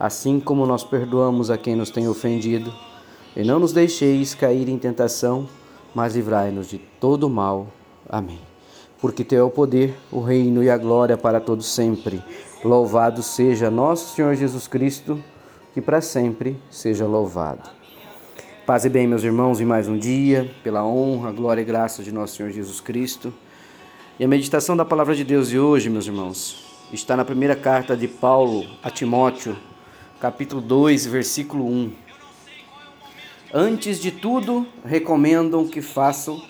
assim como nós perdoamos a quem nos tem ofendido. E não nos deixeis cair em tentação, mas livrai-nos de todo mal. Amém. Porque teu é o poder, o reino e a glória para todos sempre. Louvado seja nosso Senhor Jesus Cristo, que para sempre seja louvado. Paz e bem, meus irmãos, em mais um dia, pela honra, glória e graça de nosso Senhor Jesus Cristo. E a meditação da palavra de Deus de hoje, meus irmãos, está na primeira carta de Paulo a Timóteo, capítulo 2, versículo 1. Antes de tudo, recomendam que façam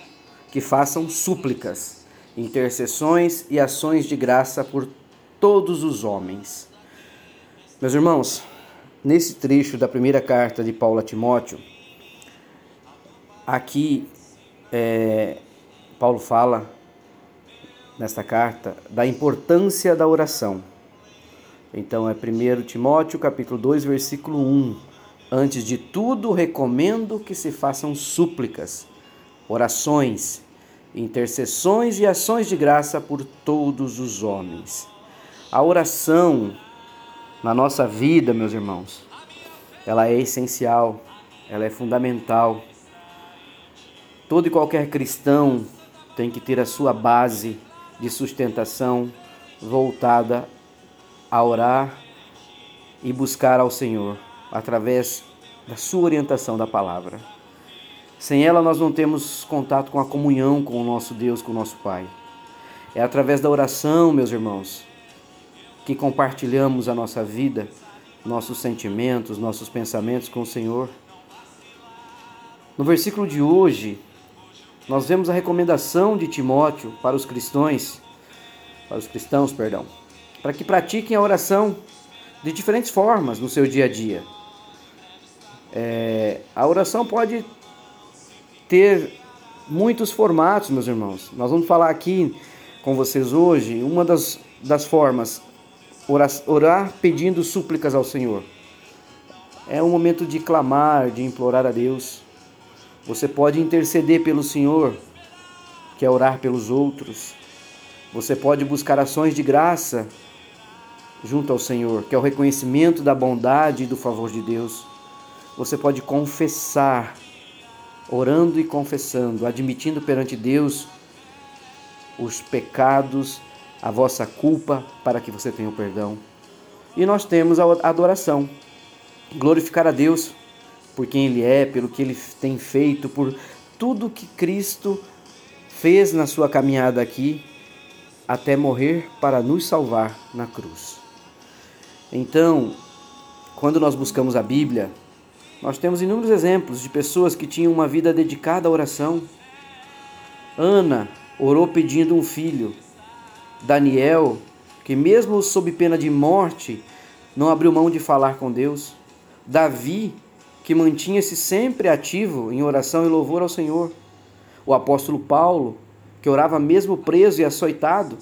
que façam súplicas, intercessões e ações de graça por todos os homens. Meus irmãos, nesse trecho da primeira carta de Paulo a Timóteo, aqui é, Paulo fala nesta carta da importância da oração. Então é 1 Timóteo capítulo 2, versículo 1. Antes de tudo, recomendo que se façam súplicas, orações, intercessões e ações de graça por todos os homens. A oração na nossa vida, meus irmãos, ela é essencial, ela é fundamental. Todo e qualquer cristão tem que ter a sua base de sustentação voltada a orar e buscar ao Senhor através da sua orientação da palavra. Sem ela, nós não temos contato com a comunhão com o nosso Deus, com o nosso Pai. É através da oração, meus irmãos, que compartilhamos a nossa vida, nossos sentimentos, nossos pensamentos com o Senhor. No versículo de hoje, nós vemos a recomendação de Timóteo para os cristãos, para os cristãos, perdão, para que pratiquem a oração de diferentes formas no seu dia a dia. É, a oração pode ter muitos formatos, meus irmãos. Nós vamos falar aqui com vocês hoje uma das, das formas, orar, orar pedindo súplicas ao Senhor. É um momento de clamar, de implorar a Deus. Você pode interceder pelo Senhor, que é orar pelos outros. Você pode buscar ações de graça junto ao Senhor, que é o reconhecimento da bondade e do favor de Deus. Você pode confessar, orando e confessando, admitindo perante Deus os pecados, a vossa culpa, para que você tenha o perdão. E nós temos a adoração, glorificar a Deus por quem Ele é, pelo que Ele tem feito, por tudo que Cristo fez na sua caminhada aqui, até morrer para nos salvar na cruz. Então, quando nós buscamos a Bíblia, nós temos inúmeros exemplos de pessoas que tinham uma vida dedicada à oração. Ana orou pedindo um filho. Daniel, que mesmo sob pena de morte, não abriu mão de falar com Deus. Davi, que mantinha-se sempre ativo em oração e louvor ao Senhor. O apóstolo Paulo, que orava mesmo preso e açoitado,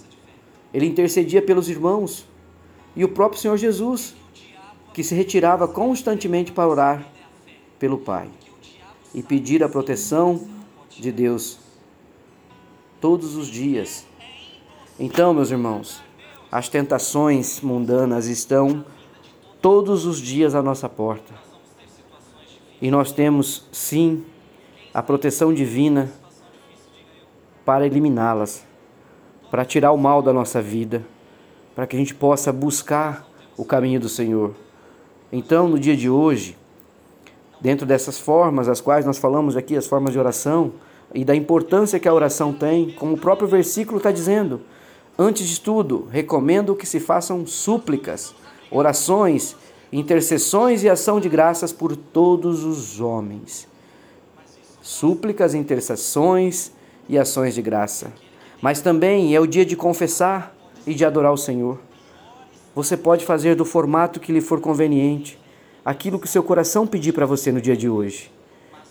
ele intercedia pelos irmãos e o próprio Senhor Jesus, que se retirava constantemente para orar pelo Pai e pedir a proteção de Deus todos os dias. Então, meus irmãos, as tentações mundanas estão todos os dias à nossa porta. E nós temos, sim, a proteção divina para eliminá-las, para tirar o mal da nossa vida para que a gente possa buscar o caminho do Senhor. Então, no dia de hoje, dentro dessas formas, as quais nós falamos aqui, as formas de oração, e da importância que a oração tem, como o próprio versículo está dizendo, antes de tudo, recomendo que se façam súplicas, orações, intercessões e ação de graças por todos os homens. Súplicas, intercessões e ações de graça. Mas também é o dia de confessar e de adorar o Senhor. Você pode fazer do formato que lhe for conveniente, aquilo que o seu coração pedir para você no dia de hoje.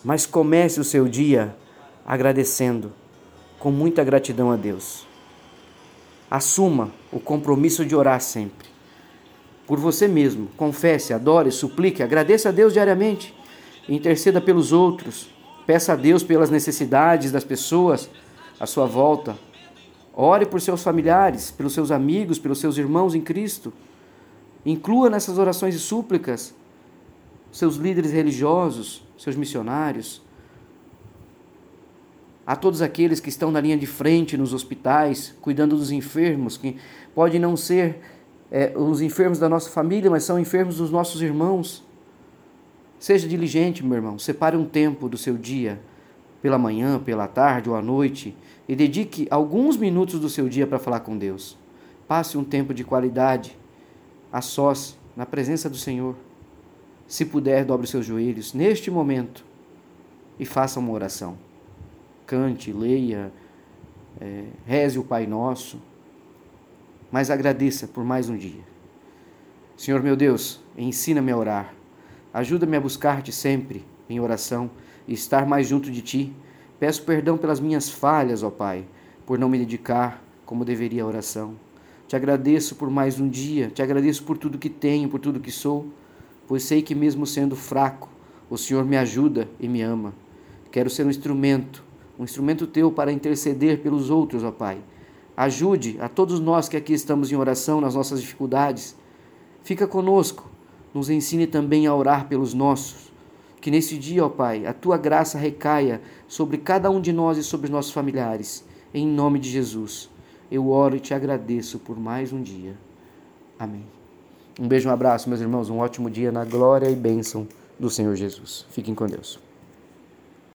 Mas comece o seu dia agradecendo, com muita gratidão a Deus. Assuma o compromisso de orar sempre. Por você mesmo, confesse, adore, suplique, agradeça a Deus diariamente, interceda pelos outros, peça a Deus pelas necessidades das pessoas à sua volta. Ore por seus familiares, pelos seus amigos, pelos seus irmãos em Cristo. Inclua nessas orações e súplicas seus líderes religiosos, seus missionários, a todos aqueles que estão na linha de frente nos hospitais, cuidando dos enfermos, que podem não ser é, os enfermos da nossa família, mas são enfermos dos nossos irmãos. Seja diligente, meu irmão, separe um tempo do seu dia, pela manhã, pela tarde ou à noite, e dedique alguns minutos do seu dia para falar com Deus. Passe um tempo de qualidade, a sós, na presença do Senhor. Se puder, dobre seus joelhos neste momento e faça uma oração cante, leia, é, reze o Pai Nosso, mas agradeça por mais um dia. Senhor meu Deus, ensina-me a orar, ajuda-me a buscar-te sempre em oração e estar mais junto de ti. Peço perdão pelas minhas falhas, ó Pai, por não me dedicar como deveria à oração. Te agradeço por mais um dia, te agradeço por tudo que tenho, por tudo que sou, pois sei que mesmo sendo fraco, o Senhor me ajuda e me ama. Quero ser um instrumento um instrumento teu para interceder pelos outros, ó Pai. Ajude a todos nós que aqui estamos em oração nas nossas dificuldades. Fica conosco, nos ensine também a orar pelos nossos. Que nesse dia, ó Pai, a tua graça recaia sobre cada um de nós e sobre nossos familiares. Em nome de Jesus, eu oro e te agradeço por mais um dia. Amém. Um beijo, um abraço, meus irmãos. Um ótimo dia na glória e bênção do Senhor Jesus. Fiquem com Deus.